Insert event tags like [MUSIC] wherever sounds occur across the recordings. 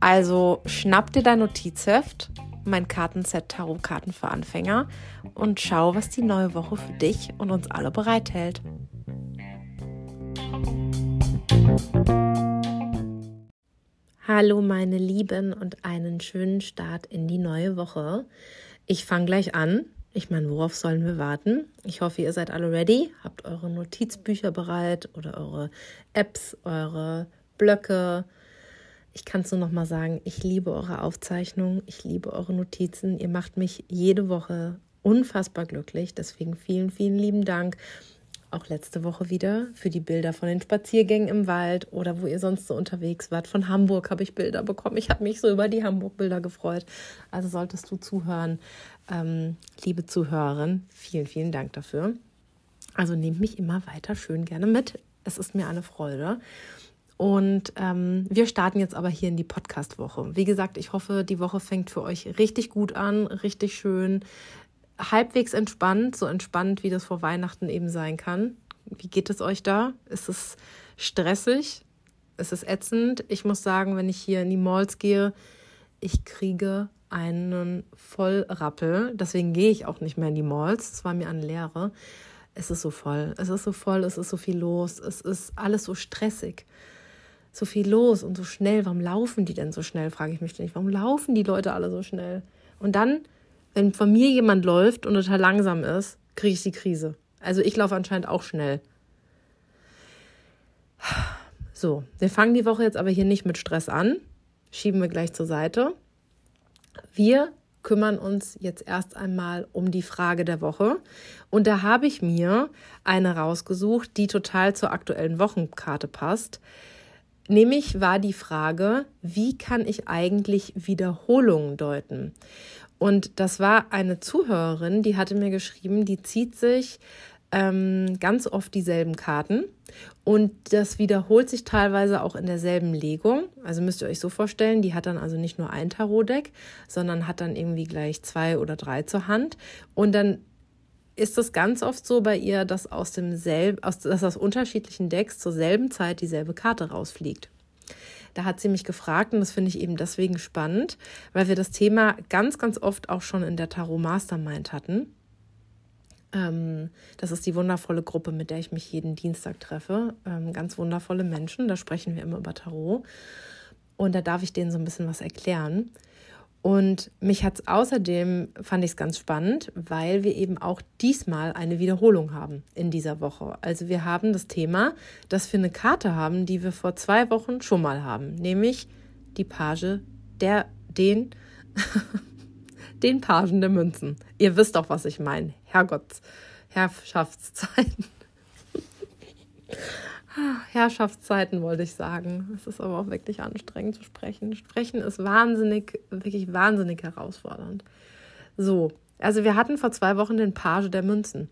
Also schnapp dir dein Notizheft, mein Kartenset Tarotkarten für Anfänger und schau, was die neue Woche für dich und uns alle bereithält. Hallo meine Lieben und einen schönen Start in die neue Woche. Ich fange gleich an. Ich meine, worauf sollen wir warten? Ich hoffe, ihr seid alle ready, habt eure Notizbücher bereit oder eure Apps, eure Blöcke. Ich kann es nur noch mal sagen, ich liebe eure Aufzeichnungen, ich liebe eure Notizen. Ihr macht mich jede Woche unfassbar glücklich. Deswegen vielen, vielen lieben Dank auch letzte Woche wieder für die Bilder von den Spaziergängen im Wald oder wo ihr sonst so unterwegs wart. Von Hamburg habe ich Bilder bekommen. Ich habe mich so über die Hamburg-Bilder gefreut. Also solltest du zuhören, ähm, liebe Zuhörerin, vielen, vielen Dank dafür. Also nehmt mich immer weiter schön gerne mit. Es ist mir eine Freude. Und ähm, wir starten jetzt aber hier in die Podcast-Woche. Wie gesagt, ich hoffe, die Woche fängt für euch richtig gut an, richtig schön halbwegs entspannt, so entspannt, wie das vor Weihnachten eben sein kann. Wie geht es euch da? Ist es stressig? Ist es ätzend? Ich muss sagen, wenn ich hier in die Malls gehe, ich kriege einen Vollrappel. Deswegen gehe ich auch nicht mehr in die Malls. Es war mir eine Lehre. Es ist so voll. Es ist so voll. Es ist so viel los. Es ist alles so stressig. So viel los und so schnell. Warum laufen die denn so schnell, frage ich mich ständig. Warum laufen die Leute alle so schnell? Und dann wenn von mir jemand läuft und total langsam ist, kriege ich die Krise. Also ich laufe anscheinend auch schnell. So, wir fangen die Woche jetzt aber hier nicht mit Stress an. Schieben wir gleich zur Seite. Wir kümmern uns jetzt erst einmal um die Frage der Woche. Und da habe ich mir eine rausgesucht, die total zur aktuellen Wochenkarte passt. Nämlich war die Frage, wie kann ich eigentlich Wiederholungen deuten? Und das war eine Zuhörerin, die hatte mir geschrieben, die zieht sich ähm, ganz oft dieselben Karten und das wiederholt sich teilweise auch in derselben Legung. Also müsst ihr euch so vorstellen, die hat dann also nicht nur ein Tarotdeck, sondern hat dann irgendwie gleich zwei oder drei zur Hand und dann ist es ganz oft so bei ihr, dass aus demselben, aus, dass aus unterschiedlichen Decks zur selben Zeit dieselbe Karte rausfliegt. Da hat sie mich gefragt und das finde ich eben deswegen spannend, weil wir das Thema ganz, ganz oft auch schon in der Tarot Mastermind hatten. Ähm, das ist die wundervolle Gruppe, mit der ich mich jeden Dienstag treffe. Ähm, ganz wundervolle Menschen, da sprechen wir immer über Tarot. Und da darf ich denen so ein bisschen was erklären. Und mich hat es außerdem, fand ich es ganz spannend, weil wir eben auch diesmal eine Wiederholung haben in dieser Woche. Also wir haben das Thema, dass wir eine Karte haben, die wir vor zwei Wochen schon mal haben, nämlich die Page der, den, [LAUGHS] den Pagen der Münzen. Ihr wisst doch, was ich meine. Herrgott, Herrschaftszeiten. Herrschaftszeiten wollte ich sagen. Es ist aber auch wirklich anstrengend zu sprechen. Sprechen ist wahnsinnig, wirklich wahnsinnig herausfordernd. So, also wir hatten vor zwei Wochen den Page der Münzen.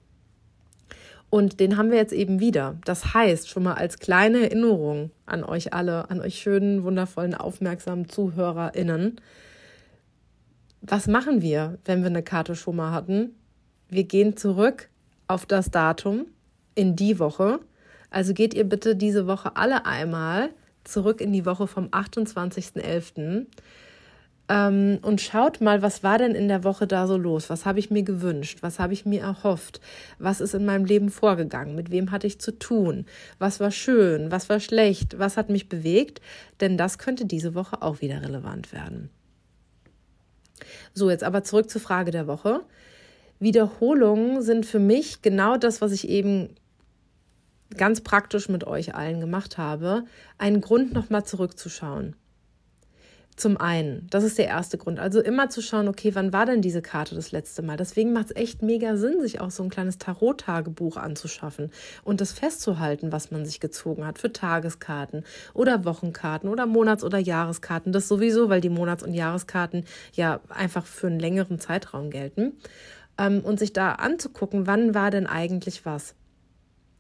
Und den haben wir jetzt eben wieder. Das heißt, schon mal als kleine Erinnerung an euch alle, an euch schönen, wundervollen, aufmerksamen ZuhörerInnen. Was machen wir, wenn wir eine Karte schon mal hatten? Wir gehen zurück auf das Datum in die Woche also geht ihr bitte diese Woche alle einmal zurück in die Woche vom 28.11. Ähm, und schaut mal, was war denn in der Woche da so los? Was habe ich mir gewünscht? Was habe ich mir erhofft? Was ist in meinem Leben vorgegangen? Mit wem hatte ich zu tun? Was war schön? Was war schlecht? Was hat mich bewegt? Denn das könnte diese Woche auch wieder relevant werden. So, jetzt aber zurück zur Frage der Woche. Wiederholungen sind für mich genau das, was ich eben ganz praktisch mit euch allen gemacht habe, einen Grund nochmal zurückzuschauen. Zum einen, das ist der erste Grund. Also immer zu schauen, okay, wann war denn diese Karte das letzte Mal? Deswegen macht es echt mega Sinn, sich auch so ein kleines Tarot-Tagebuch anzuschaffen und das festzuhalten, was man sich gezogen hat für Tageskarten oder Wochenkarten oder Monats- oder Jahreskarten. Das sowieso, weil die Monats- und Jahreskarten ja einfach für einen längeren Zeitraum gelten. Ähm, und sich da anzugucken, wann war denn eigentlich was?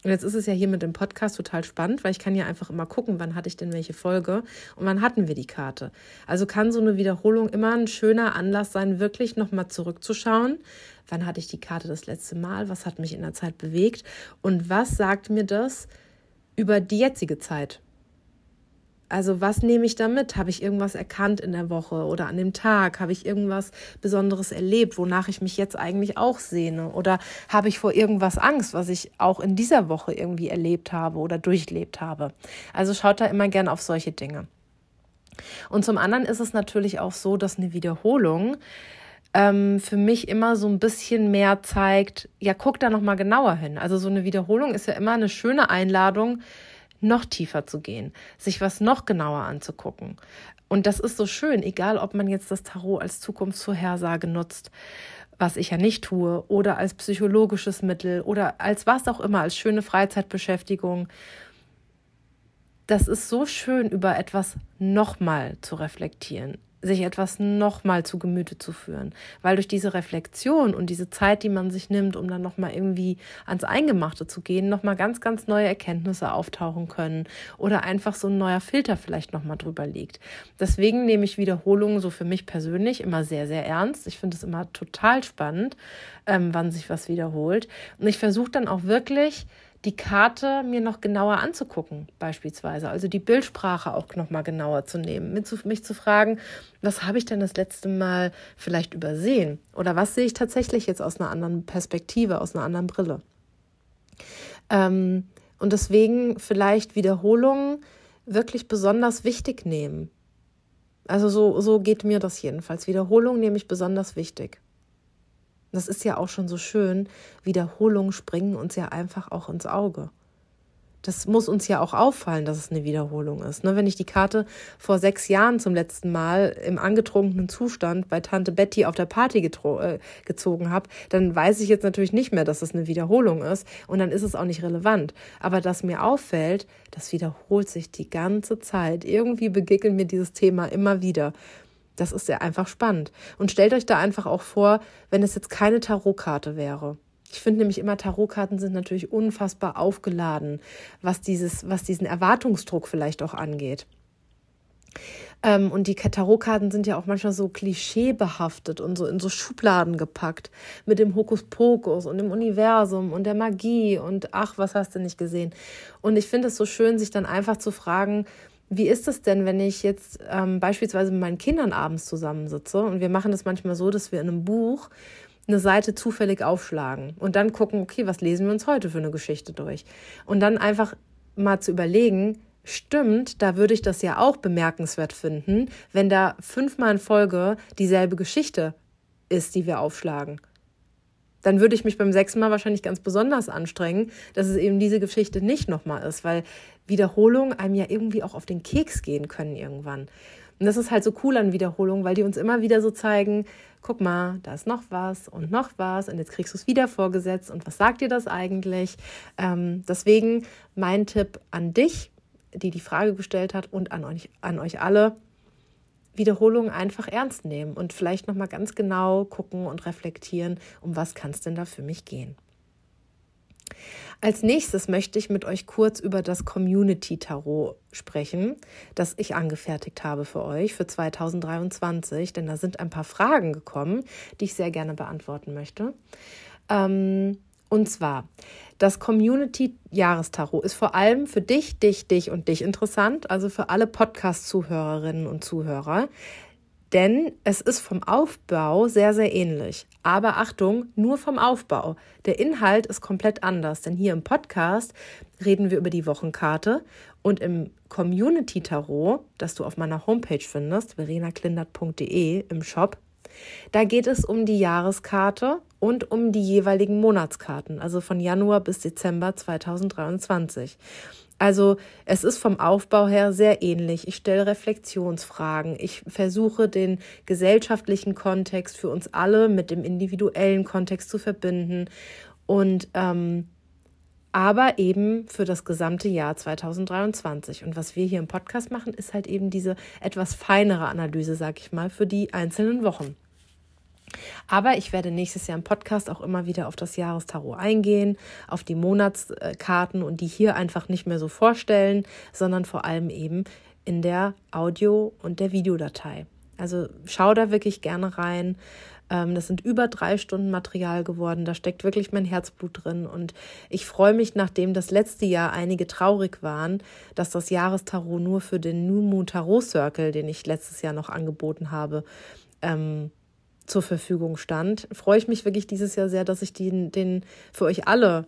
Und jetzt ist es ja hier mit dem Podcast total spannend, weil ich kann ja einfach immer gucken, wann hatte ich denn welche Folge und wann hatten wir die Karte. Also kann so eine Wiederholung immer ein schöner Anlass sein, wirklich nochmal zurückzuschauen. Wann hatte ich die Karte das letzte Mal? Was hat mich in der Zeit bewegt? Und was sagt mir das über die jetzige Zeit? Also was nehme ich da mit? Habe ich irgendwas erkannt in der Woche oder an dem Tag? Habe ich irgendwas Besonderes erlebt, wonach ich mich jetzt eigentlich auch sehne? Oder habe ich vor irgendwas Angst, was ich auch in dieser Woche irgendwie erlebt habe oder durchlebt habe? Also schaut da immer gern auf solche Dinge. Und zum anderen ist es natürlich auch so, dass eine Wiederholung ähm, für mich immer so ein bisschen mehr zeigt, ja, guck da nochmal genauer hin. Also so eine Wiederholung ist ja immer eine schöne Einladung, noch tiefer zu gehen, sich was noch genauer anzugucken. Und das ist so schön, egal ob man jetzt das Tarot als Zukunftsvorhersage nutzt, was ich ja nicht tue, oder als psychologisches Mittel oder als was auch immer, als schöne Freizeitbeschäftigung. Das ist so schön, über etwas nochmal zu reflektieren, sich etwas nochmal zu Gemüte zu führen. Weil durch diese Reflexion und diese Zeit, die man sich nimmt, um dann nochmal irgendwie ans Eingemachte zu gehen, nochmal ganz, ganz neue Erkenntnisse auftauchen können oder einfach so ein neuer Filter vielleicht nochmal drüber liegt. Deswegen nehme ich Wiederholungen so für mich persönlich immer sehr, sehr ernst. Ich finde es immer total spannend, ähm, wann sich was wiederholt. Und ich versuche dann auch wirklich, die Karte mir noch genauer anzugucken, beispielsweise. Also die Bildsprache auch noch mal genauer zu nehmen, mich zu fragen, was habe ich denn das letzte Mal vielleicht übersehen? Oder was sehe ich tatsächlich jetzt aus einer anderen Perspektive, aus einer anderen Brille? Ähm, und deswegen vielleicht Wiederholungen wirklich besonders wichtig nehmen. Also so, so geht mir das jedenfalls. Wiederholung nehme ich besonders wichtig. Das ist ja auch schon so schön. Wiederholungen springen uns ja einfach auch ins Auge. Das muss uns ja auch auffallen, dass es eine Wiederholung ist. Ne? Wenn ich die Karte vor sechs Jahren zum letzten Mal im angetrunkenen Zustand bei Tante Betty auf der Party äh, gezogen habe, dann weiß ich jetzt natürlich nicht mehr, dass es eine Wiederholung ist und dann ist es auch nicht relevant. Aber dass mir auffällt, das wiederholt sich die ganze Zeit. Irgendwie begegnet mir dieses Thema immer wieder. Das ist ja einfach spannend. Und stellt euch da einfach auch vor, wenn es jetzt keine Tarotkarte wäre. Ich finde nämlich immer, Tarotkarten sind natürlich unfassbar aufgeladen, was, dieses, was diesen Erwartungsdruck vielleicht auch angeht. Ähm, und die Tarotkarten sind ja auch manchmal so klischeebehaftet und so in so Schubladen gepackt mit dem Hokuspokus und dem Universum und der Magie und ach, was hast du nicht gesehen? Und ich finde es so schön, sich dann einfach zu fragen, wie ist es denn, wenn ich jetzt ähm, beispielsweise mit meinen Kindern abends zusammensitze und wir machen das manchmal so, dass wir in einem Buch eine Seite zufällig aufschlagen und dann gucken, okay, was lesen wir uns heute für eine Geschichte durch? Und dann einfach mal zu überlegen, stimmt, da würde ich das ja auch bemerkenswert finden, wenn da fünfmal in Folge dieselbe Geschichte ist, die wir aufschlagen dann würde ich mich beim sechsten Mal wahrscheinlich ganz besonders anstrengen, dass es eben diese Geschichte nicht nochmal ist, weil Wiederholungen einem ja irgendwie auch auf den Keks gehen können irgendwann. Und das ist halt so cool an Wiederholungen, weil die uns immer wieder so zeigen, guck mal, da ist noch was und noch was und jetzt kriegst du es wieder vorgesetzt und was sagt dir das eigentlich? Ähm, deswegen mein Tipp an dich, die die Frage gestellt hat und an euch, an euch alle, Wiederholungen einfach ernst nehmen und vielleicht nochmal ganz genau gucken und reflektieren, um was kann es denn da für mich gehen. Als nächstes möchte ich mit euch kurz über das Community Tarot sprechen, das ich angefertigt habe für euch für 2023, denn da sind ein paar Fragen gekommen, die ich sehr gerne beantworten möchte. Ähm, und zwar, das Community-Jahrestarot ist vor allem für dich, dich, dich und dich interessant, also für alle Podcast-Zuhörerinnen und Zuhörer. Denn es ist vom Aufbau sehr, sehr ähnlich. Aber Achtung, nur vom Aufbau. Der Inhalt ist komplett anders, denn hier im Podcast reden wir über die Wochenkarte und im Community Tarot, das du auf meiner Homepage findest, verenaklindert.de im Shop, da geht es um die Jahreskarte und um die jeweiligen Monatskarten, also von Januar bis Dezember 2023. Also es ist vom Aufbau her sehr ähnlich. Ich stelle Reflexionsfragen. Ich versuche den gesellschaftlichen Kontext für uns alle mit dem individuellen Kontext zu verbinden. Und ähm, aber eben für das gesamte Jahr 2023. Und was wir hier im Podcast machen, ist halt eben diese etwas feinere Analyse, sag ich mal, für die einzelnen Wochen. Aber ich werde nächstes Jahr im Podcast auch immer wieder auf das Jahrestarot eingehen, auf die Monatskarten und die hier einfach nicht mehr so vorstellen, sondern vor allem eben in der Audio- und der Videodatei. Also schau da wirklich gerne rein. Ähm, das sind über drei Stunden Material geworden. Da steckt wirklich mein Herzblut drin. Und ich freue mich, nachdem das letzte Jahr einige traurig waren, dass das Jahrestarot nur für den New Moon Tarot Circle, den ich letztes Jahr noch angeboten habe, ähm, zur Verfügung stand, freue ich mich wirklich dieses Jahr sehr, dass ich den, den für euch alle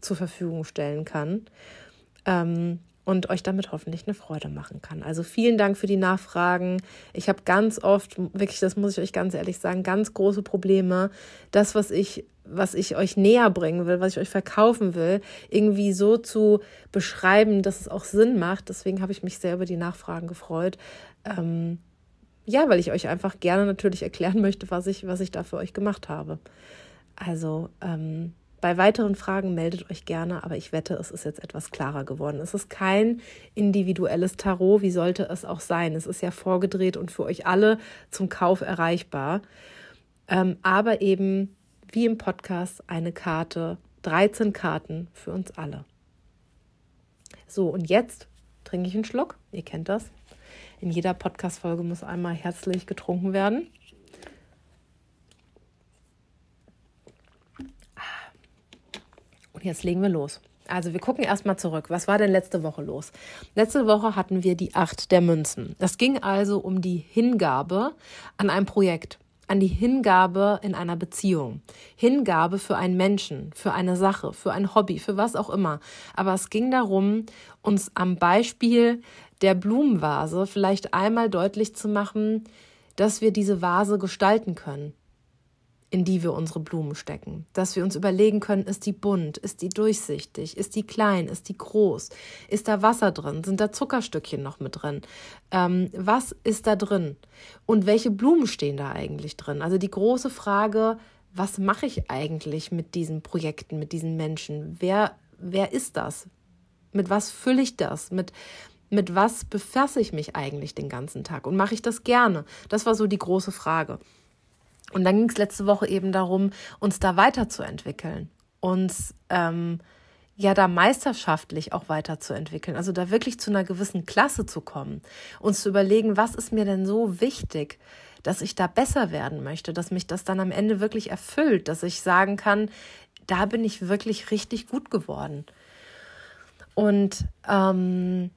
zur Verfügung stellen kann ähm, und euch damit hoffentlich eine Freude machen kann. Also vielen Dank für die Nachfragen. Ich habe ganz oft, wirklich, das muss ich euch ganz ehrlich sagen, ganz große Probleme, das, was ich was ich euch näher bringen will, was ich euch verkaufen will, irgendwie so zu beschreiben, dass es auch Sinn macht. Deswegen habe ich mich sehr über die Nachfragen gefreut. Ähm, ja, weil ich euch einfach gerne natürlich erklären [LAUGHS] möchte, was ich, was ich da für euch gemacht habe. Also ähm, bei weiteren Fragen meldet euch gerne, aber ich wette, es ist jetzt etwas klarer geworden. Es ist kein individuelles Tarot, wie sollte es auch sein? Es ist ja vorgedreht und für euch alle zum Kauf erreichbar. Ähm, aber eben wie im Podcast eine Karte, 13 Karten für uns alle. So, und jetzt trinke ich einen Schluck. Ihr kennt das. In jeder Podcast-Folge muss einmal herzlich getrunken werden. Und jetzt legen wir los. Also wir gucken erstmal zurück. Was war denn letzte Woche los? Letzte Woche hatten wir die Acht der Münzen. Das ging also um die Hingabe an ein Projekt, an die Hingabe in einer Beziehung. Hingabe für einen Menschen, für eine Sache, für ein Hobby, für was auch immer. Aber es ging darum, uns am Beispiel der Blumenvase vielleicht einmal deutlich zu machen, dass wir diese Vase gestalten können, in die wir unsere Blumen stecken. Dass wir uns überlegen können, ist die bunt, ist die durchsichtig, ist die klein, ist die groß, ist da Wasser drin, sind da Zuckerstückchen noch mit drin, ähm, was ist da drin und welche Blumen stehen da eigentlich drin. Also die große Frage, was mache ich eigentlich mit diesen Projekten, mit diesen Menschen? Wer, wer ist das? Mit was fülle ich das? Mit mit was befasse ich mich eigentlich den ganzen Tag und mache ich das gerne? Das war so die große Frage. Und dann ging es letzte Woche eben darum, uns da weiterzuentwickeln, uns ähm, ja da meisterschaftlich auch weiterzuentwickeln, also da wirklich zu einer gewissen Klasse zu kommen, uns zu überlegen, was ist mir denn so wichtig, dass ich da besser werden möchte, dass mich das dann am Ende wirklich erfüllt, dass ich sagen kann, da bin ich wirklich richtig gut geworden. Und ähm,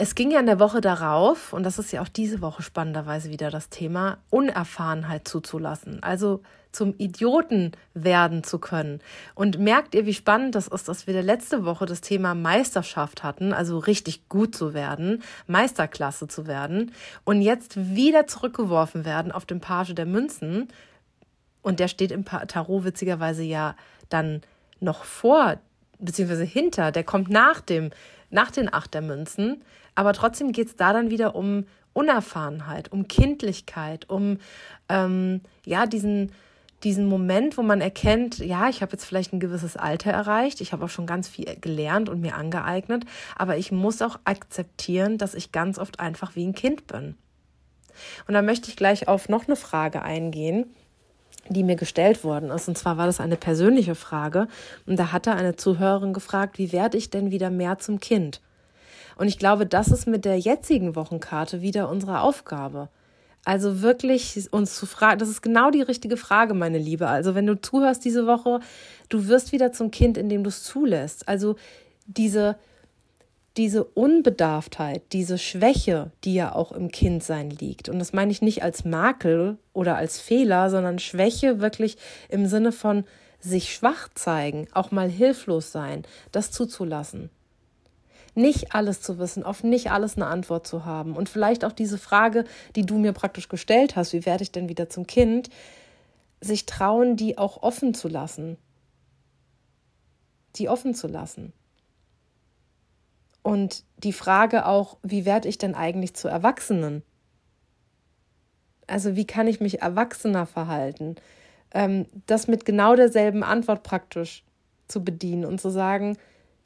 es ging ja in der Woche darauf, und das ist ja auch diese Woche spannenderweise wieder das Thema, Unerfahrenheit zuzulassen. Also zum Idioten werden zu können. Und merkt ihr, wie spannend das ist, dass wir letzte Woche das Thema Meisterschaft hatten, also richtig gut zu werden, Meisterklasse zu werden, und jetzt wieder zurückgeworfen werden auf den Page der Münzen. Und der steht im Tarot witzigerweise ja dann noch vor, beziehungsweise hinter, der kommt nach dem, nach den Acht der Münzen. Aber trotzdem geht es da dann wieder um Unerfahrenheit, um Kindlichkeit, um ähm, ja diesen diesen Moment, wo man erkennt, ja, ich habe jetzt vielleicht ein gewisses Alter erreicht, ich habe auch schon ganz viel gelernt und mir angeeignet, aber ich muss auch akzeptieren, dass ich ganz oft einfach wie ein Kind bin. Und da möchte ich gleich auf noch eine Frage eingehen, die mir gestellt worden ist. Und zwar war das eine persönliche Frage. Und da hatte eine Zuhörerin gefragt, wie werde ich denn wieder mehr zum Kind? Und ich glaube, das ist mit der jetzigen Wochenkarte wieder unsere Aufgabe. Also wirklich uns zu fragen, das ist genau die richtige Frage, meine Liebe. Also wenn du zuhörst diese Woche, du wirst wieder zum Kind, indem du es zulässt. Also diese, diese Unbedarftheit, diese Schwäche, die ja auch im Kindsein liegt. Und das meine ich nicht als Makel oder als Fehler, sondern Schwäche wirklich im Sinne von sich schwach zeigen, auch mal hilflos sein, das zuzulassen nicht alles zu wissen, auf nicht alles eine Antwort zu haben und vielleicht auch diese Frage, die du mir praktisch gestellt hast, wie werde ich denn wieder zum Kind, sich trauen, die auch offen zu lassen. Die offen zu lassen. Und die Frage auch, wie werde ich denn eigentlich zu Erwachsenen? Also wie kann ich mich erwachsener verhalten? Ähm, das mit genau derselben Antwort praktisch zu bedienen und zu sagen,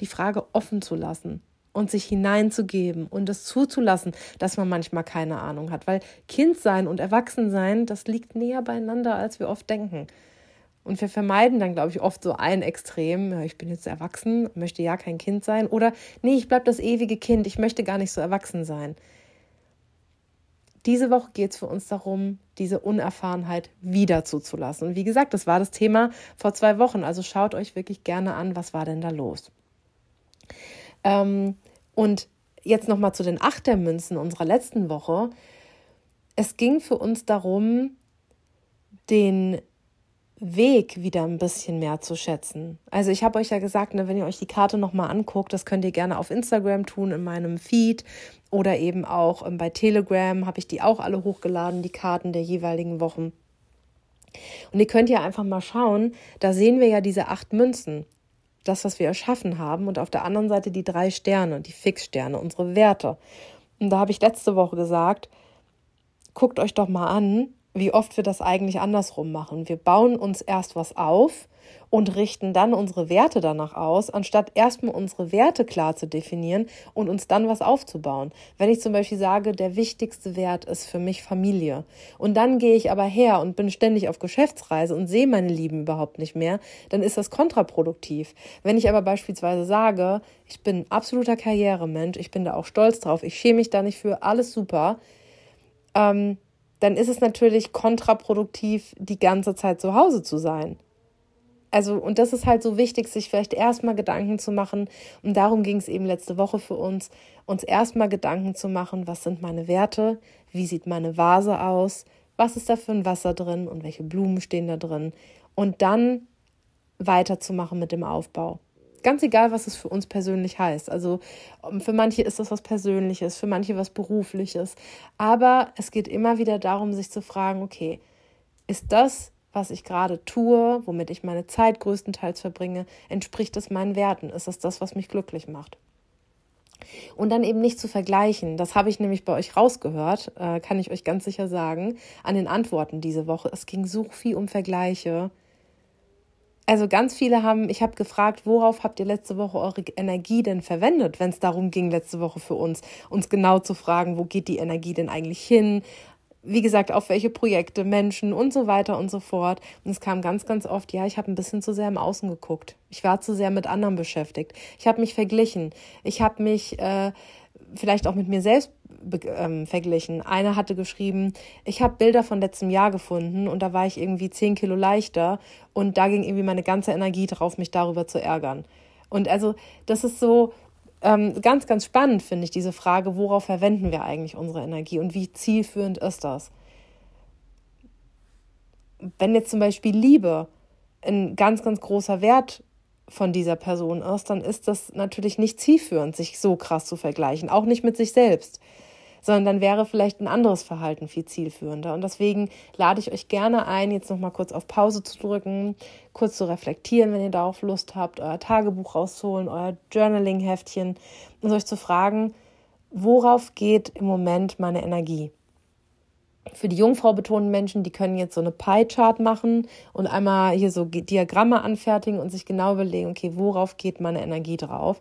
die Frage offen zu lassen und sich hineinzugeben und es zuzulassen, dass man manchmal keine Ahnung hat. Weil Kind sein und Erwachsen sein, das liegt näher beieinander, als wir oft denken. Und wir vermeiden dann, glaube ich, oft so ein Extrem. Ich bin jetzt erwachsen, möchte ja kein Kind sein. Oder nee, ich bleibe das ewige Kind, ich möchte gar nicht so erwachsen sein. Diese Woche geht es für uns darum, diese Unerfahrenheit wieder zuzulassen. Und wie gesagt, das war das Thema vor zwei Wochen. Also schaut euch wirklich gerne an, was war denn da los. Ähm, und jetzt nochmal zu den Achtermünzen unserer letzten Woche. Es ging für uns darum, den Weg wieder ein bisschen mehr zu schätzen. Also ich habe euch ja gesagt, ne, wenn ihr euch die Karte nochmal anguckt, das könnt ihr gerne auf Instagram tun, in meinem Feed oder eben auch ähm, bei Telegram habe ich die auch alle hochgeladen, die Karten der jeweiligen Wochen. Und ihr könnt ja einfach mal schauen, da sehen wir ja diese acht Münzen, das, was wir erschaffen haben, und auf der anderen Seite die drei Sterne, die Fixsterne, unsere Werte. Und da habe ich letzte Woche gesagt, guckt euch doch mal an, wie oft wir das eigentlich andersrum machen. Wir bauen uns erst was auf und richten dann unsere Werte danach aus, anstatt erstmal unsere Werte klar zu definieren und uns dann was aufzubauen. Wenn ich zum Beispiel sage, der wichtigste Wert ist für mich Familie und dann gehe ich aber her und bin ständig auf Geschäftsreise und sehe meine Lieben überhaupt nicht mehr, dann ist das kontraproduktiv. Wenn ich aber beispielsweise sage, ich bin absoluter Karrieremensch, ich bin da auch stolz drauf, ich schäme mich da nicht für, alles super, ähm, dann ist es natürlich kontraproduktiv, die ganze Zeit zu Hause zu sein. Also, und das ist halt so wichtig, sich vielleicht erstmal Gedanken zu machen. Und darum ging es eben letzte Woche für uns, uns erstmal Gedanken zu machen, was sind meine Werte, wie sieht meine Vase aus, was ist da für ein Wasser drin und welche Blumen stehen da drin. Und dann weiterzumachen mit dem Aufbau. Ganz egal, was es für uns persönlich heißt. Also ähm, für manche ist das was Persönliches, für manche was Berufliches. Aber es geht immer wieder darum, sich zu fragen, okay, ist das, was ich gerade tue, womit ich meine Zeit größtenteils verbringe, entspricht es meinen Werten? Ist es das, was mich glücklich macht? Und dann eben nicht zu vergleichen. Das habe ich nämlich bei euch rausgehört, äh, kann ich euch ganz sicher sagen, an den Antworten diese Woche. Es ging so viel um Vergleiche also ganz viele haben, ich habe gefragt, worauf habt ihr letzte Woche eure Energie denn verwendet, wenn es darum ging, letzte Woche für uns, uns genau zu fragen, wo geht die Energie denn eigentlich hin? Wie gesagt, auf welche Projekte, Menschen und so weiter und so fort. Und es kam ganz, ganz oft, ja, ich habe ein bisschen zu sehr im Außen geguckt. Ich war zu sehr mit anderen beschäftigt. Ich habe mich verglichen. Ich habe mich äh, vielleicht auch mit mir selbst ähm, verglichen. Eine hatte geschrieben, ich habe Bilder von letztem Jahr gefunden und da war ich irgendwie zehn Kilo leichter und da ging irgendwie meine ganze Energie drauf, mich darüber zu ärgern. Und also das ist so ähm, ganz, ganz spannend, finde ich, diese Frage, worauf verwenden wir eigentlich unsere Energie und wie zielführend ist das? Wenn jetzt zum Beispiel Liebe ein ganz, ganz großer Wert von dieser Person ist, dann ist das natürlich nicht zielführend, sich so krass zu vergleichen, auch nicht mit sich selbst sondern dann wäre vielleicht ein anderes Verhalten viel zielführender. Und deswegen lade ich euch gerne ein, jetzt nochmal kurz auf Pause zu drücken, kurz zu reflektieren, wenn ihr darauf Lust habt, euer Tagebuch rauszuholen, euer Journaling-Heftchen und euch zu fragen, worauf geht im Moment meine Energie? Für die Jungfrau betonten Menschen, die können jetzt so eine Pie-Chart machen und einmal hier so Diagramme anfertigen und sich genau überlegen, okay, worauf geht meine Energie drauf?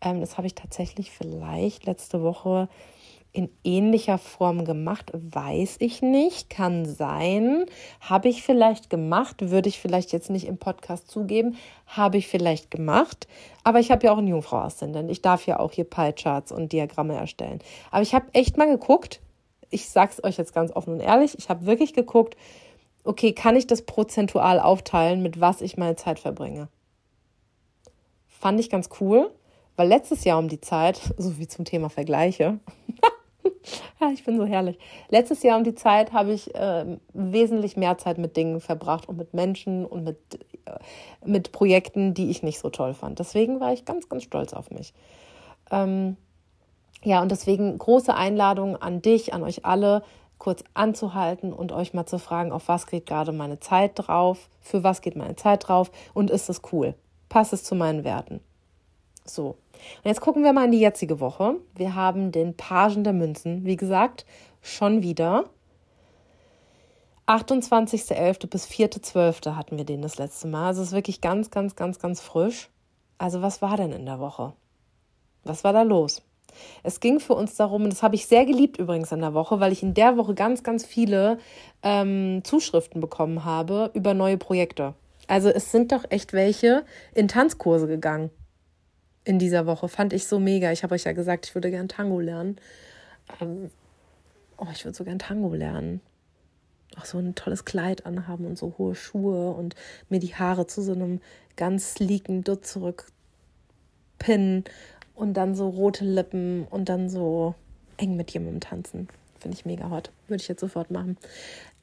Ähm, das habe ich tatsächlich vielleicht letzte Woche in ähnlicher Form gemacht? Weiß ich nicht. Kann sein. Habe ich vielleicht gemacht. Würde ich vielleicht jetzt nicht im Podcast zugeben. Habe ich vielleicht gemacht. Aber ich habe ja auch einen Jungfrau-Aszendent. Ich darf ja auch hier Pie-Charts und Diagramme erstellen. Aber ich habe echt mal geguckt. Ich sage es euch jetzt ganz offen und ehrlich. Ich habe wirklich geguckt, okay, kann ich das prozentual aufteilen, mit was ich meine Zeit verbringe? Fand ich ganz cool, weil letztes Jahr um die Zeit, [LAUGHS] so wie zum Thema Vergleiche, [LAUGHS] [LAUGHS] ja, ich bin so herrlich. Letztes Jahr um die Zeit habe ich äh, wesentlich mehr Zeit mit Dingen verbracht und mit Menschen und mit, äh, mit Projekten, die ich nicht so toll fand. Deswegen war ich ganz, ganz stolz auf mich. Ähm, ja, und deswegen große Einladung an dich, an euch alle, kurz anzuhalten und euch mal zu fragen, auf was geht gerade meine Zeit drauf, für was geht meine Zeit drauf und ist es cool? Passt es zu meinen Werten? So. Und jetzt gucken wir mal in die jetzige Woche. Wir haben den Pagen der Münzen, wie gesagt, schon wieder. 28.11. bis 4.12. hatten wir den das letzte Mal. Also es ist wirklich ganz, ganz, ganz, ganz frisch. Also was war denn in der Woche? Was war da los? Es ging für uns darum, und das habe ich sehr geliebt übrigens in der Woche, weil ich in der Woche ganz, ganz viele ähm, Zuschriften bekommen habe über neue Projekte. Also es sind doch echt welche in Tanzkurse gegangen in dieser Woche. Fand ich so mega. Ich habe euch ja gesagt, ich würde gern Tango lernen. Ähm, oh, ich würde so gern Tango lernen auch so ein tolles Kleid anhaben und so hohe Schuhe und mir die Haare zu so einem ganz sleeken Dutt zurückpinnen und dann so rote Lippen und dann so eng mit jemandem tanzen. Finde ich mega hot. Würde ich jetzt sofort machen.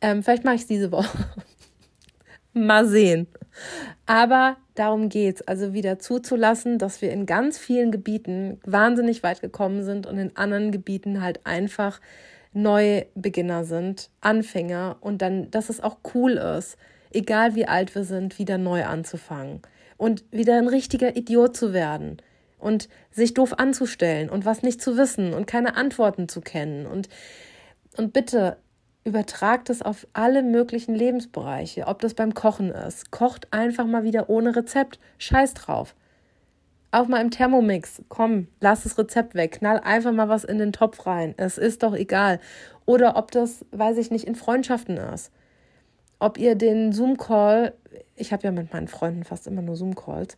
Ähm, vielleicht mache ich es diese Woche. [LAUGHS] Mal sehen. Aber darum geht es, also wieder zuzulassen, dass wir in ganz vielen Gebieten wahnsinnig weit gekommen sind und in anderen Gebieten halt einfach Neubeginner sind, Anfänger und dann, dass es auch cool ist, egal wie alt wir sind, wieder neu anzufangen und wieder ein richtiger Idiot zu werden und sich doof anzustellen und was nicht zu wissen und keine Antworten zu kennen und und bitte übertragt es auf alle möglichen Lebensbereiche, ob das beim Kochen ist. Kocht einfach mal wieder ohne Rezept. Scheiß drauf auch mal im Thermomix, komm, lass das Rezept weg, knall einfach mal was in den Topf rein. Es ist doch egal. Oder ob das, weiß ich nicht, in Freundschaften ist. Ob ihr den Zoom-Call, ich habe ja mit meinen Freunden fast immer nur Zoom-Calls,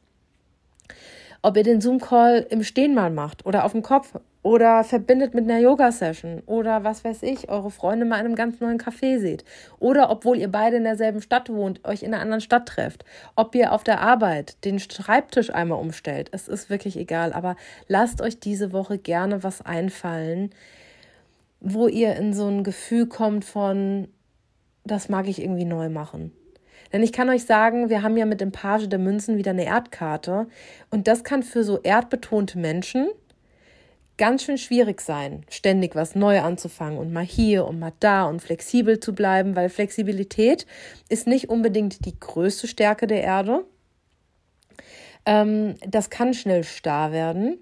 ob ihr den Zoom-Call im Stehen mal macht oder auf dem Kopf oder verbindet mit einer Yoga-Session. Oder was weiß ich, eure Freunde mal in einem ganz neuen Café seht. Oder obwohl ihr beide in derselben Stadt wohnt, euch in einer anderen Stadt trefft, ob ihr auf der Arbeit den Schreibtisch einmal umstellt, es ist wirklich egal, aber lasst euch diese Woche gerne was einfallen, wo ihr in so ein Gefühl kommt von, das mag ich irgendwie neu machen. Denn ich kann euch sagen, wir haben ja mit dem Page der Münzen wieder eine Erdkarte. Und das kann für so erdbetonte Menschen, ganz schön schwierig sein, ständig was neu anzufangen und mal hier und mal da und flexibel zu bleiben, weil Flexibilität ist nicht unbedingt die größte Stärke der Erde. Ähm, das kann schnell starr werden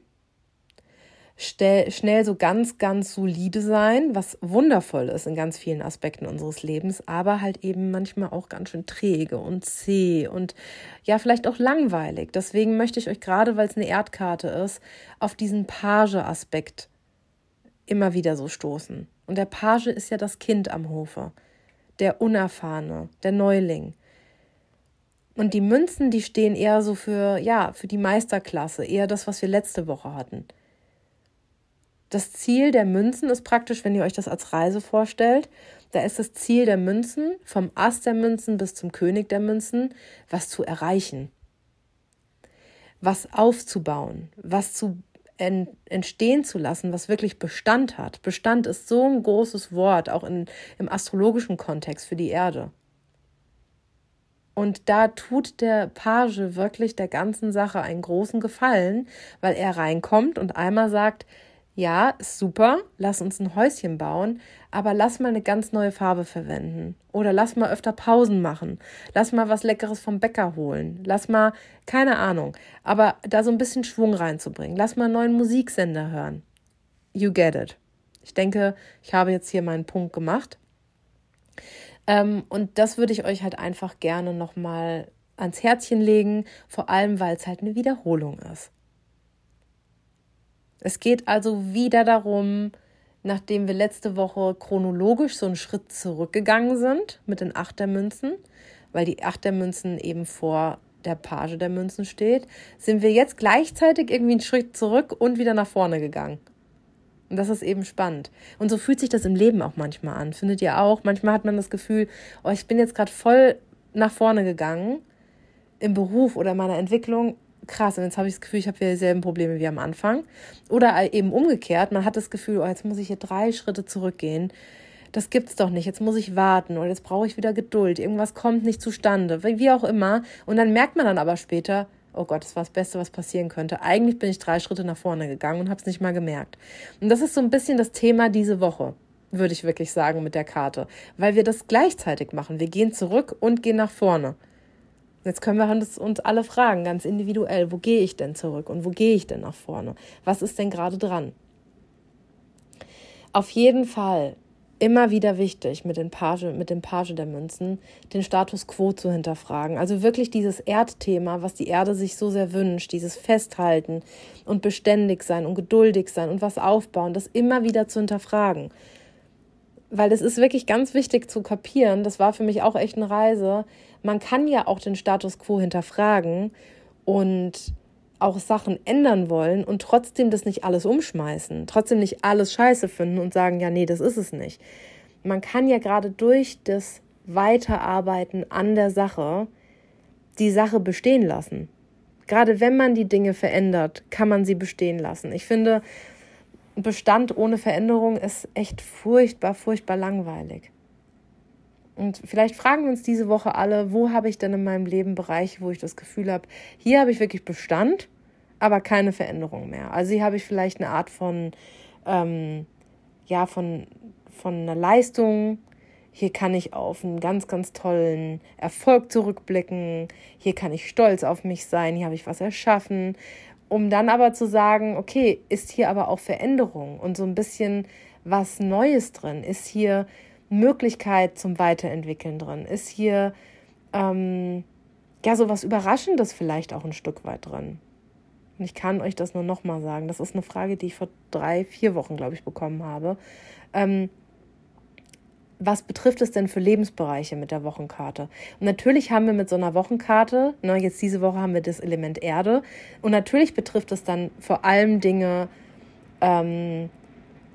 schnell so ganz, ganz solide sein, was wundervoll ist in ganz vielen Aspekten unseres Lebens, aber halt eben manchmal auch ganz schön träge und zäh und ja, vielleicht auch langweilig. Deswegen möchte ich euch gerade, weil es eine Erdkarte ist, auf diesen Page-Aspekt immer wieder so stoßen. Und der Page ist ja das Kind am Hofe, der Unerfahrene, der Neuling. Und die Münzen, die stehen eher so für, ja, für die Meisterklasse, eher das, was wir letzte Woche hatten das Ziel der Münzen ist praktisch, wenn ihr euch das als Reise vorstellt, da ist das Ziel der Münzen, vom Ass der Münzen bis zum König der Münzen, was zu erreichen, was aufzubauen, was zu entstehen zu lassen, was wirklich Bestand hat. Bestand ist so ein großes Wort, auch in, im astrologischen Kontext für die Erde. Und da tut der Page wirklich der ganzen Sache einen großen Gefallen, weil er reinkommt und einmal sagt, ja, super, lass uns ein Häuschen bauen, aber lass mal eine ganz neue Farbe verwenden. Oder lass mal öfter Pausen machen. Lass mal was Leckeres vom Bäcker holen. Lass mal, keine Ahnung, aber da so ein bisschen Schwung reinzubringen. Lass mal einen neuen Musiksender hören. You get it. Ich denke, ich habe jetzt hier meinen Punkt gemacht. Ähm, und das würde ich euch halt einfach gerne nochmal ans Herzchen legen, vor allem weil es halt eine Wiederholung ist. Es geht also wieder darum, nachdem wir letzte Woche chronologisch so einen Schritt zurückgegangen sind mit den Achtermünzen, weil die Achtermünzen eben vor der Page der Münzen steht, sind wir jetzt gleichzeitig irgendwie einen Schritt zurück und wieder nach vorne gegangen. Und das ist eben spannend. Und so fühlt sich das im Leben auch manchmal an. Findet ihr auch? Manchmal hat man das Gefühl, oh, ich bin jetzt gerade voll nach vorne gegangen im Beruf oder meiner Entwicklung krass, und jetzt habe ich das Gefühl, ich habe wieder dieselben Probleme wie am Anfang. Oder eben umgekehrt, man hat das Gefühl, oh, jetzt muss ich hier drei Schritte zurückgehen. Das gibt's doch nicht. Jetzt muss ich warten oder jetzt brauche ich wieder Geduld. Irgendwas kommt nicht zustande, wie auch immer. Und dann merkt man dann aber später, oh Gott, das war das Beste, was passieren könnte. Eigentlich bin ich drei Schritte nach vorne gegangen und habe es nicht mal gemerkt. Und das ist so ein bisschen das Thema diese Woche, würde ich wirklich sagen, mit der Karte. Weil wir das gleichzeitig machen. Wir gehen zurück und gehen nach vorne. Jetzt können wir uns, alle fragen, ganz individuell, wo gehe ich denn zurück und wo gehe ich denn nach vorne? Was ist denn gerade dran? Auf jeden Fall immer wieder wichtig, mit, den Page, mit dem Page der Münzen den Status quo zu hinterfragen. Also wirklich dieses Erdthema, was die Erde sich so sehr wünscht, dieses Festhalten und beständig sein und geduldig sein und was aufbauen, das immer wieder zu hinterfragen. Weil es ist wirklich ganz wichtig zu kapieren, das war für mich auch echt eine Reise. Man kann ja auch den Status quo hinterfragen und auch Sachen ändern wollen und trotzdem das nicht alles umschmeißen, trotzdem nicht alles scheiße finden und sagen, ja, nee, das ist es nicht. Man kann ja gerade durch das Weiterarbeiten an der Sache die Sache bestehen lassen. Gerade wenn man die Dinge verändert, kann man sie bestehen lassen. Ich finde, Bestand ohne Veränderung ist echt furchtbar, furchtbar langweilig. Und vielleicht fragen wir uns diese Woche alle, wo habe ich denn in meinem Leben Bereiche, wo ich das Gefühl habe, hier habe ich wirklich Bestand, aber keine Veränderung mehr. Also hier habe ich vielleicht eine Art von, ähm, ja, von, von einer Leistung. Hier kann ich auf einen ganz, ganz tollen Erfolg zurückblicken. Hier kann ich stolz auf mich sein. Hier habe ich was erschaffen. Um dann aber zu sagen, okay, ist hier aber auch Veränderung und so ein bisschen was Neues drin? Ist hier Möglichkeit zum Weiterentwickeln drin? Ist hier ähm, ja so was Überraschendes vielleicht auch ein Stück weit drin? Und ich kann euch das nur nochmal sagen. Das ist eine Frage, die ich vor drei, vier Wochen, glaube ich, bekommen habe. Ähm, was betrifft es denn für Lebensbereiche mit der Wochenkarte? Und natürlich haben wir mit so einer Wochenkarte, ne, jetzt diese Woche haben wir das Element Erde, und natürlich betrifft es dann vor allem Dinge, ähm,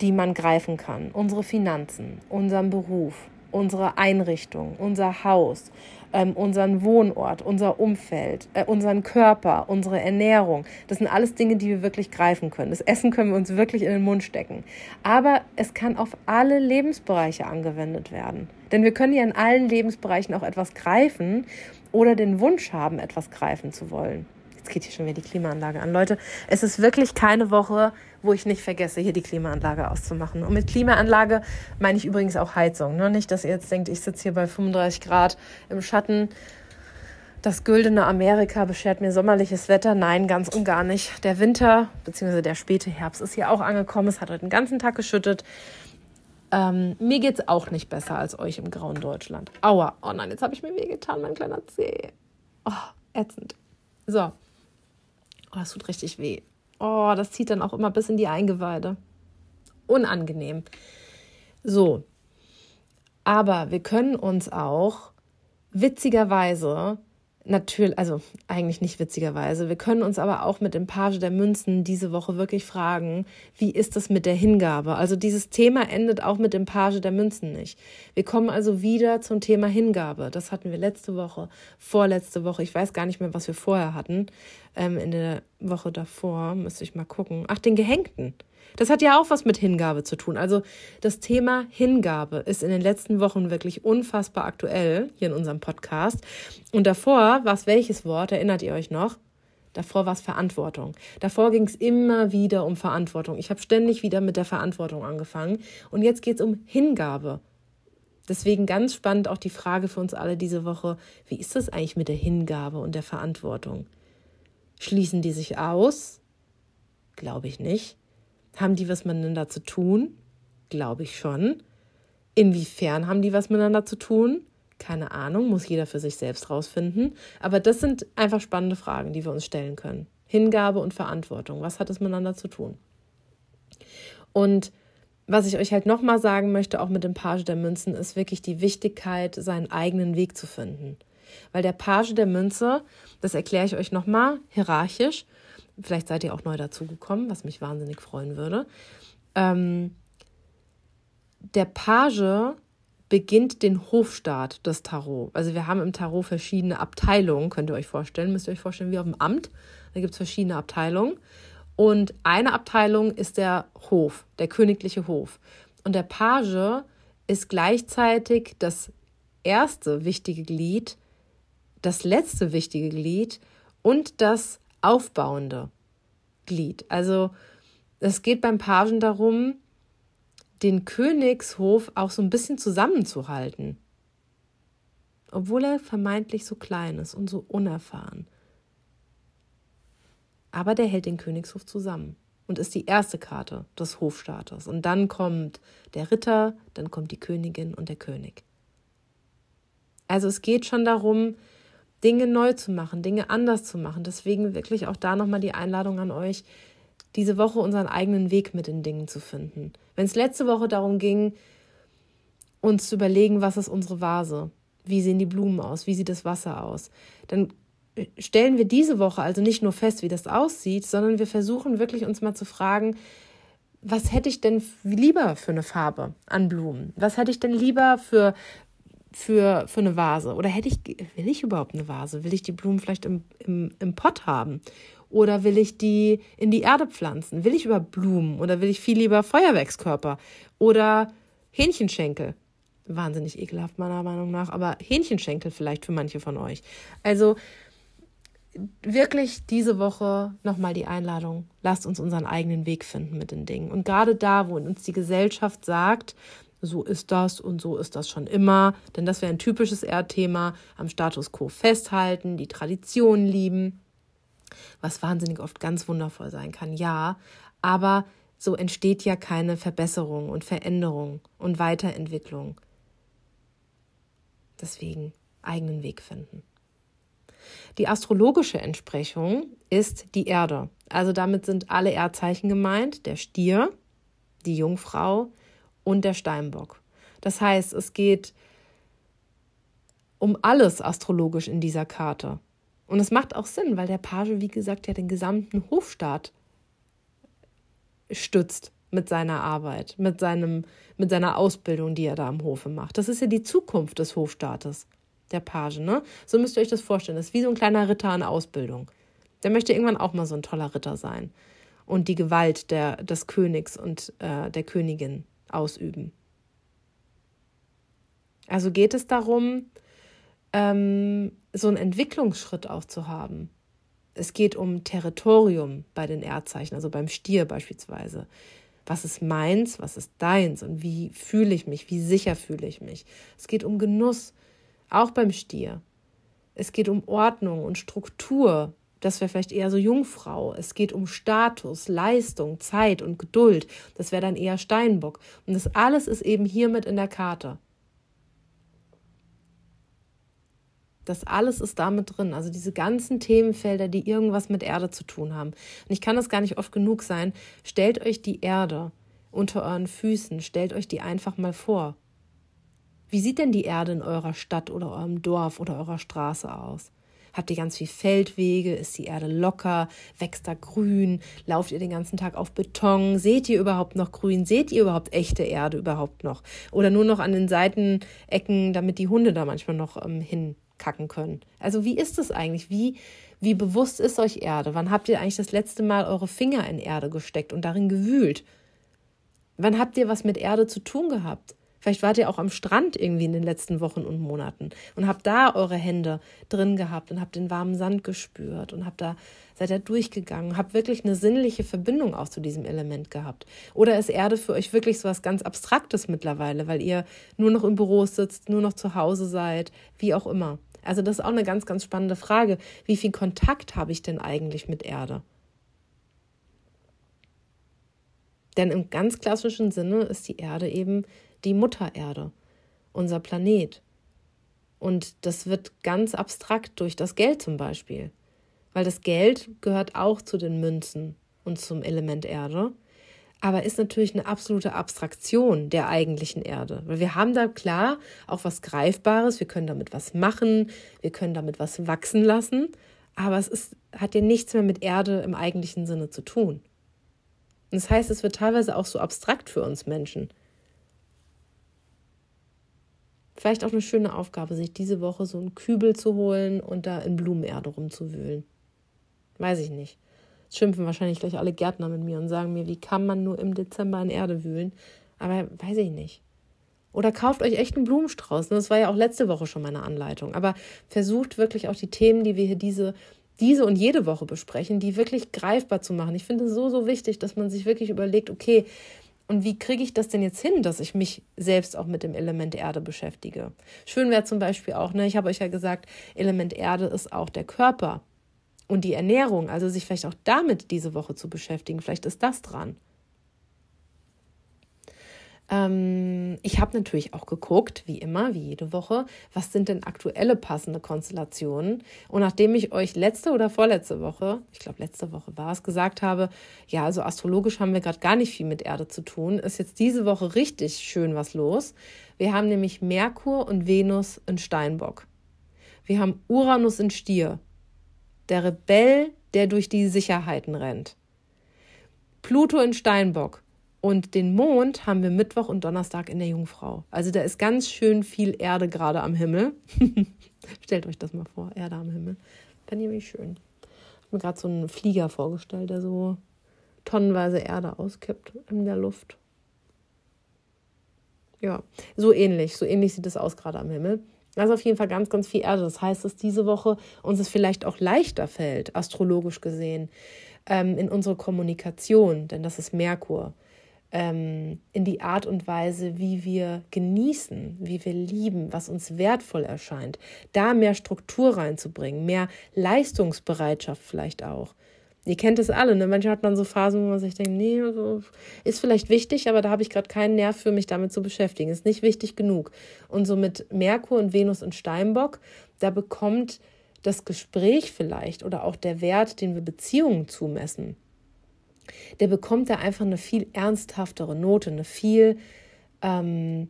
die man greifen kann. Unsere Finanzen, unseren Beruf, unsere Einrichtung, unser Haus, ähm, unseren Wohnort, unser Umfeld, äh, unseren Körper, unsere Ernährung. Das sind alles Dinge, die wir wirklich greifen können. Das Essen können wir uns wirklich in den Mund stecken. Aber es kann auf alle Lebensbereiche angewendet werden. Denn wir können ja in allen Lebensbereichen auch etwas greifen oder den Wunsch haben, etwas greifen zu wollen. Jetzt geht hier schon wieder die Klimaanlage an. Leute, es ist wirklich keine Woche, wo ich nicht vergesse, hier die Klimaanlage auszumachen. Und mit Klimaanlage meine ich übrigens auch Heizung. Ne? Nicht, dass ihr jetzt denkt, ich sitze hier bei 35 Grad im Schatten. Das güldene Amerika beschert mir sommerliches Wetter. Nein, ganz und gar nicht. Der Winter bzw. der späte Herbst ist hier auch angekommen. Es hat heute den ganzen Tag geschüttet. Ähm, mir geht es auch nicht besser als euch im grauen Deutschland. Aua. Oh nein, jetzt habe ich mir wehgetan, mein kleiner Zeh. Oh, ätzend. So. Oh, das tut richtig weh. Oh, das zieht dann auch immer bis in die Eingeweide. Unangenehm. So. Aber wir können uns auch witzigerweise natürlich, also eigentlich nicht witzigerweise, wir können uns aber auch mit dem Page der Münzen diese Woche wirklich fragen, wie ist das mit der Hingabe? Also dieses Thema endet auch mit dem Page der Münzen nicht. Wir kommen also wieder zum Thema Hingabe. Das hatten wir letzte Woche, vorletzte Woche, ich weiß gar nicht mehr, was wir vorher hatten ähm, in der Woche davor, müsste ich mal gucken. Ach, den Gehängten. Das hat ja auch was mit Hingabe zu tun. Also das Thema Hingabe ist in den letzten Wochen wirklich unfassbar aktuell hier in unserem Podcast. Und davor war es welches Wort, erinnert ihr euch noch? Davor war es Verantwortung. Davor ging es immer wieder um Verantwortung. Ich habe ständig wieder mit der Verantwortung angefangen. Und jetzt geht es um Hingabe. Deswegen ganz spannend auch die Frage für uns alle diese Woche, wie ist das eigentlich mit der Hingabe und der Verantwortung? Schließen die sich aus? Glaube ich nicht. Haben die was miteinander zu tun? Glaube ich schon. Inwiefern haben die was miteinander zu tun? Keine Ahnung, muss jeder für sich selbst rausfinden. Aber das sind einfach spannende Fragen, die wir uns stellen können. Hingabe und Verantwortung. Was hat es miteinander zu tun? Und was ich euch halt nochmal sagen möchte, auch mit dem Page der Münzen, ist wirklich die Wichtigkeit, seinen eigenen Weg zu finden. Weil der Page der Münze, das erkläre ich euch nochmal, hierarchisch, vielleicht seid ihr auch neu dazugekommen, was mich wahnsinnig freuen würde. Ähm, der Page beginnt den Hofstaat des Tarot. Also wir haben im Tarot verschiedene Abteilungen, könnt ihr euch vorstellen, müsst ihr euch vorstellen, wie auf dem Amt. Da gibt es verschiedene Abteilungen. Und eine Abteilung ist der Hof, der königliche Hof. Und der Page ist gleichzeitig das erste wichtige Glied das letzte wichtige Glied und das aufbauende Glied. Also es geht beim Pagen darum, den Königshof auch so ein bisschen zusammenzuhalten. obwohl er vermeintlich so klein ist und so unerfahren. Aber der hält den Königshof zusammen und ist die erste Karte des Hofstaates. Und dann kommt der Ritter, dann kommt die Königin und der König. Also es geht schon darum, Dinge neu zu machen, Dinge anders zu machen. Deswegen wirklich auch da nochmal die Einladung an euch, diese Woche unseren eigenen Weg mit den Dingen zu finden. Wenn es letzte Woche darum ging, uns zu überlegen, was ist unsere Vase, wie sehen die Blumen aus, wie sieht das Wasser aus, dann stellen wir diese Woche also nicht nur fest, wie das aussieht, sondern wir versuchen wirklich uns mal zu fragen, was hätte ich denn lieber für eine Farbe an Blumen? Was hätte ich denn lieber für, für, für eine Vase? Oder hätte ich, will ich überhaupt eine Vase? Will ich die Blumen vielleicht im, im, im Pott haben? Oder will ich die in die Erde pflanzen? Will ich über Blumen? Oder will ich viel lieber Feuerwerkskörper? Oder Hähnchenschenkel? Wahnsinnig ekelhaft meiner Meinung nach, aber Hähnchenschenkel vielleicht für manche von euch. Also wirklich diese Woche nochmal die Einladung, lasst uns unseren eigenen Weg finden mit den Dingen. Und gerade da, wo uns die Gesellschaft sagt, so ist das und so ist das schon immer, denn das wäre ein typisches Erdthema, am Status quo festhalten, die Tradition lieben, was wahnsinnig oft ganz wundervoll sein kann, ja, aber so entsteht ja keine Verbesserung und Veränderung und Weiterentwicklung. Deswegen eigenen Weg finden. Die astrologische Entsprechung ist die Erde. Also damit sind alle Erdzeichen gemeint, der Stier, die Jungfrau und der Steinbock. Das heißt, es geht um alles astrologisch in dieser Karte. Und es macht auch Sinn, weil der Page, wie gesagt, ja den gesamten Hofstaat stützt mit seiner Arbeit, mit, seinem, mit seiner Ausbildung, die er da am Hofe macht. Das ist ja die Zukunft des Hofstaates der Page, ne? So müsst ihr euch das vorstellen. Das ist wie so ein kleiner Ritter in Ausbildung. Der möchte irgendwann auch mal so ein toller Ritter sein und die Gewalt der, des Königs und äh, der Königin ausüben. Also geht es darum, ähm, so einen Entwicklungsschritt auch zu haben. Es geht um Territorium bei den Erdzeichen, also beim Stier beispielsweise. Was ist meins, was ist deins und wie fühle ich mich, wie sicher fühle ich mich. Es geht um Genuss, auch beim Stier. Es geht um Ordnung und Struktur. Das wäre vielleicht eher so Jungfrau. Es geht um Status, Leistung, Zeit und Geduld. Das wäre dann eher Steinbock. Und das alles ist eben hiermit in der Karte. Das alles ist damit drin. Also diese ganzen Themenfelder, die irgendwas mit Erde zu tun haben. Und ich kann das gar nicht oft genug sein. Stellt euch die Erde unter euren Füßen. Stellt euch die einfach mal vor. Wie sieht denn die Erde in eurer Stadt oder eurem Dorf oder eurer Straße aus? Habt ihr ganz viel Feldwege? Ist die Erde locker? Wächst da grün? Lauft ihr den ganzen Tag auf Beton? Seht ihr überhaupt noch grün? Seht ihr überhaupt echte Erde überhaupt noch? Oder nur noch an den Seitenecken, damit die Hunde da manchmal noch ähm, hinkacken können? Also wie ist es eigentlich? Wie, wie bewusst ist euch Erde? Wann habt ihr eigentlich das letzte Mal eure Finger in Erde gesteckt und darin gewühlt? Wann habt ihr was mit Erde zu tun gehabt? Vielleicht wart ihr auch am Strand irgendwie in den letzten Wochen und Monaten und habt da eure Hände drin gehabt und habt den warmen Sand gespürt und habt da seid da durchgegangen, habt wirklich eine sinnliche Verbindung auch zu diesem Element gehabt. Oder ist Erde für euch wirklich so was ganz Abstraktes mittlerweile, weil ihr nur noch im Büro sitzt, nur noch zu Hause seid, wie auch immer. Also das ist auch eine ganz, ganz spannende Frage. Wie viel Kontakt habe ich denn eigentlich mit Erde? Denn im ganz klassischen Sinne ist die Erde eben die Mutter Erde, unser Planet. Und das wird ganz abstrakt durch das Geld zum Beispiel. Weil das Geld gehört auch zu den Münzen und zum Element Erde, aber ist natürlich eine absolute Abstraktion der eigentlichen Erde. Weil wir haben da klar auch was Greifbares, wir können damit was machen, wir können damit was wachsen lassen, aber es ist, hat ja nichts mehr mit Erde im eigentlichen Sinne zu tun. Und das heißt, es wird teilweise auch so abstrakt für uns Menschen. Vielleicht auch eine schöne Aufgabe, sich diese Woche so einen Kübel zu holen und da in Blumenerde rumzuwühlen. Weiß ich nicht. Jetzt schimpfen wahrscheinlich gleich alle Gärtner mit mir und sagen mir, wie kann man nur im Dezember in Erde wühlen? Aber weiß ich nicht. Oder kauft euch echt einen Blumenstrauß. Das war ja auch letzte Woche schon meine Anleitung. Aber versucht wirklich auch die Themen, die wir hier diese, diese und jede Woche besprechen, die wirklich greifbar zu machen. Ich finde es so, so wichtig, dass man sich wirklich überlegt, okay, Und wie kriege ich das denn jetzt hin, dass ich mich selbst auch mit dem Element Erde beschäftige? Schön wäre zum Beispiel auch, ne, ich habe euch ja gesagt, Element Erde ist auch der Körper und die Ernährung, also sich vielleicht auch damit diese Woche zu beschäftigen. Vielleicht ist das dran. Ähm, ich habe natürlich auch geguckt, wie immer, wie jede Woche, was sind denn aktuelle passende Konstellationen. Und nachdem ich euch letzte oder vorletzte Woche, ich glaube letzte Woche war es, gesagt habe, ja, also astrologisch haben wir gerade gar nicht viel mit Erde zu tun, ist jetzt diese Woche richtig schön was los. Wir haben nämlich Merkur und Venus in Steinbock. Wir haben Uranus in Stier. Der Rebell, der durch die Sicherheiten rennt. Pluto in Steinbock. Und den Mond haben wir Mittwoch und Donnerstag in der Jungfrau. Also da ist ganz schön viel Erde gerade am Himmel. [LAUGHS] Stellt euch das mal vor, Erde am Himmel. Fände ich nämlich schön. Ich habe mir gerade so einen Flieger vorgestellt, der so tonnenweise Erde auskippt in der Luft. Ja, so ähnlich. So ähnlich sieht es aus gerade am Himmel. Also auf jeden Fall ganz, ganz viel Erde. Das heißt, dass diese Woche uns es vielleicht auch leichter fällt, astrologisch gesehen, ähm, in unsere Kommunikation, denn das ist Merkur ähm, in die Art und Weise, wie wir genießen, wie wir lieben, was uns wertvoll erscheint, da mehr Struktur reinzubringen, mehr Leistungsbereitschaft vielleicht auch. Ihr kennt es alle, ne? Manchmal hat man so Phasen, wo man sich denkt, nee, ist vielleicht wichtig, aber da habe ich gerade keinen Nerv für mich damit zu beschäftigen. Ist nicht wichtig genug. Und so mit Merkur und Venus und Steinbock, da bekommt das Gespräch vielleicht oder auch der Wert, den wir Beziehungen zumessen, der bekommt da einfach eine viel ernsthaftere Note, eine viel ähm,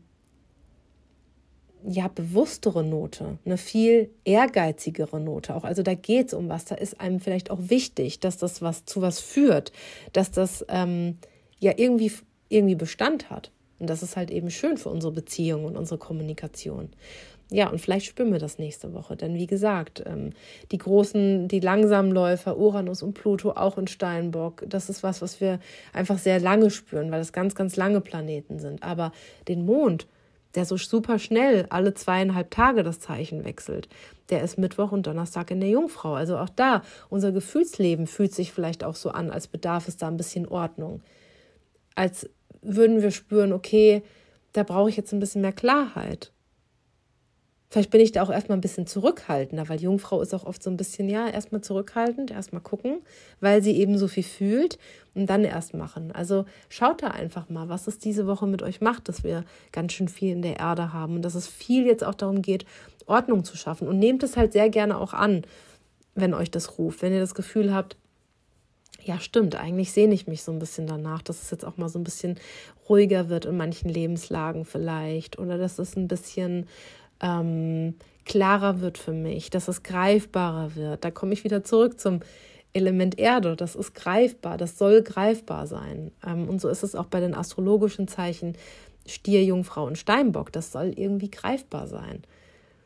ja, bewusstere Note, eine viel ehrgeizigere Note auch. Also da geht es um was, da ist einem vielleicht auch wichtig, dass das was zu was führt, dass das ähm, ja irgendwie, irgendwie Bestand hat. Und das ist halt eben schön für unsere Beziehung und unsere Kommunikation. Ja, und vielleicht spüren wir das nächste Woche. Denn wie gesagt, ähm, die großen, die langsamen Läufer, Uranus und Pluto, auch in Steinbock, das ist was, was wir einfach sehr lange spüren, weil das ganz, ganz lange Planeten sind. Aber den Mond, der so super schnell alle zweieinhalb Tage das Zeichen wechselt, der ist Mittwoch und Donnerstag in der Jungfrau. Also auch da, unser Gefühlsleben fühlt sich vielleicht auch so an, als bedarf es da ein bisschen Ordnung. Als würden wir spüren, okay, da brauche ich jetzt ein bisschen mehr Klarheit. Vielleicht bin ich da auch erstmal ein bisschen zurückhaltender, weil Jungfrau ist auch oft so ein bisschen, ja, erstmal zurückhaltend, erstmal gucken, weil sie eben so viel fühlt und dann erst machen. Also schaut da einfach mal, was es diese Woche mit euch macht, dass wir ganz schön viel in der Erde haben und dass es viel jetzt auch darum geht, Ordnung zu schaffen. Und nehmt es halt sehr gerne auch an, wenn euch das ruft. Wenn ihr das Gefühl habt, ja, stimmt, eigentlich sehne ich mich so ein bisschen danach, dass es jetzt auch mal so ein bisschen ruhiger wird in manchen Lebenslagen vielleicht oder dass es ein bisschen ähm, klarer wird für mich, dass es greifbarer wird. Da komme ich wieder zurück zum Element Erde. Das ist greifbar, das soll greifbar sein. Ähm, und so ist es auch bei den astrologischen Zeichen Stier, Jungfrau und Steinbock. Das soll irgendwie greifbar sein.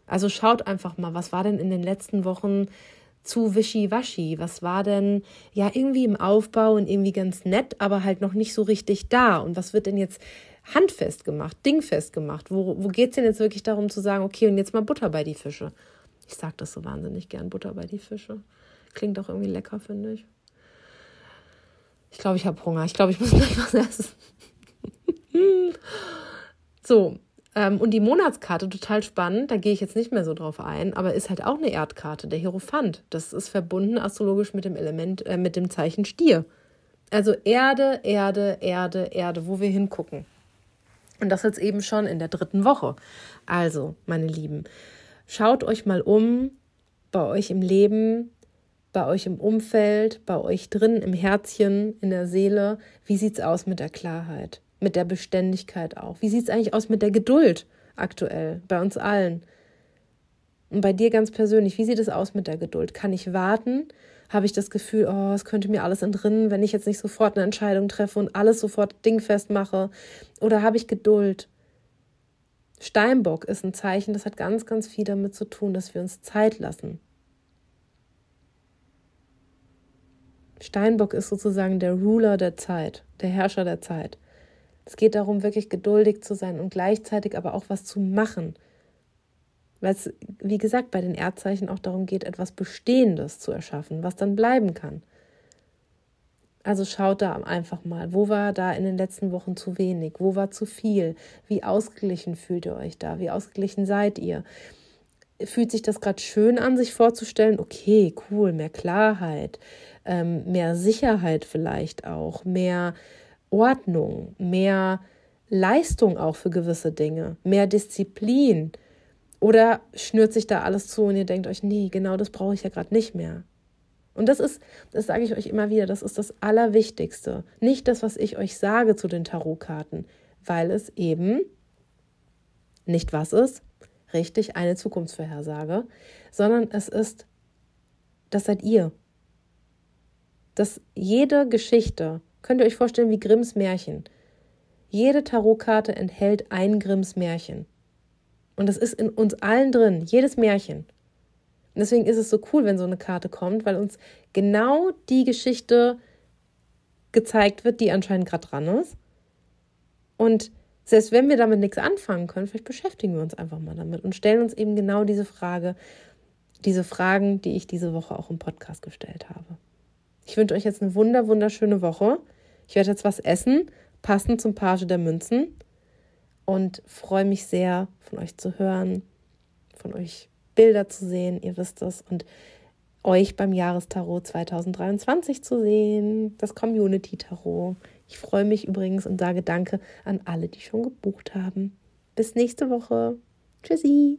Also schaut einfach mal, was war denn in den letzten Wochen zu wischiwaschi? Was war denn ja irgendwie im Aufbau und irgendwie ganz nett, aber halt noch nicht so richtig da? Und was wird denn jetzt handfest gemacht, dingfest gemacht? Wo, wo geht es denn jetzt wirklich darum zu sagen, okay, und jetzt mal Butter bei die Fische? Ich sage das so wahnsinnig gern, Butter bei die Fische. Klingt auch irgendwie lecker, finde ich. Ich glaube, ich habe Hunger. Ich glaube, ich muss [LAUGHS] gleich was essen. [LAUGHS] so, ähm, und die Monatskarte, total spannend, da gehe ich jetzt nicht mehr so drauf ein, aber ist halt auch eine Erdkarte, der Hierophant. Das ist verbunden astrologisch mit dem Element, äh, mit dem Zeichen Stier. Also Erde, Erde, Erde, Erde, wo wir hingucken. Und das jetzt eben schon in der dritten Woche. Also, meine Lieben, schaut euch mal um bei euch im Leben, bei euch im Umfeld, bei euch drin im Herzchen, in der Seele. Wie sieht es aus mit der Klarheit, mit der Beständigkeit auch? Wie sieht es eigentlich aus mit der Geduld aktuell bei uns allen? Und bei dir ganz persönlich, wie sieht es aus mit der Geduld? Kann ich warten? Habe ich das Gefühl, oh, es könnte mir alles entrinnen, wenn ich jetzt nicht sofort eine Entscheidung treffe und alles sofort dingfest mache? Oder habe ich Geduld? Steinbock ist ein Zeichen, das hat ganz, ganz viel damit zu tun, dass wir uns Zeit lassen. Steinbock ist sozusagen der Ruler der Zeit, der Herrscher der Zeit. Es geht darum, wirklich geduldig zu sein und gleichzeitig aber auch was zu machen, weil es, wie gesagt, bei den Erdzeichen auch darum geht, etwas Bestehendes zu erschaffen, was dann bleiben kann. Also schaut da einfach mal, wo war da in den letzten Wochen zu wenig, wo war zu viel, wie ausgeglichen fühlt ihr euch da, wie ausgeglichen seid ihr. Fühlt sich das gerade schön an, sich vorzustellen, okay, cool, mehr Klarheit, ähm, mehr Sicherheit vielleicht auch, mehr Ordnung, mehr Leistung auch für gewisse Dinge, mehr Disziplin. Oder schnürt sich da alles zu und ihr denkt euch, nee, genau das brauche ich ja gerade nicht mehr. Und das ist, das sage ich euch immer wieder, das ist das Allerwichtigste. Nicht das, was ich euch sage zu den Tarotkarten, weil es eben nicht was ist, richtig, eine Zukunftsvorhersage, sondern es ist, das seid ihr. Dass jede Geschichte, könnt ihr euch vorstellen wie Grimms Märchen. Jede Tarotkarte enthält ein Grimms Märchen. Und das ist in uns allen drin, jedes Märchen. Und deswegen ist es so cool, wenn so eine Karte kommt, weil uns genau die Geschichte gezeigt wird, die anscheinend gerade dran ist. Und selbst wenn wir damit nichts anfangen können, vielleicht beschäftigen wir uns einfach mal damit und stellen uns eben genau diese Frage, diese Fragen, die ich diese Woche auch im Podcast gestellt habe. Ich wünsche euch jetzt eine wunder, wunderschöne Woche. Ich werde jetzt was essen, passend zum Page der Münzen. Und freue mich sehr, von euch zu hören, von euch Bilder zu sehen, ihr wisst es, und euch beim Jahrestarot 2023 zu sehen, das Community Tarot. Ich freue mich übrigens und sage Danke an alle, die schon gebucht haben. Bis nächste Woche. Tschüssi.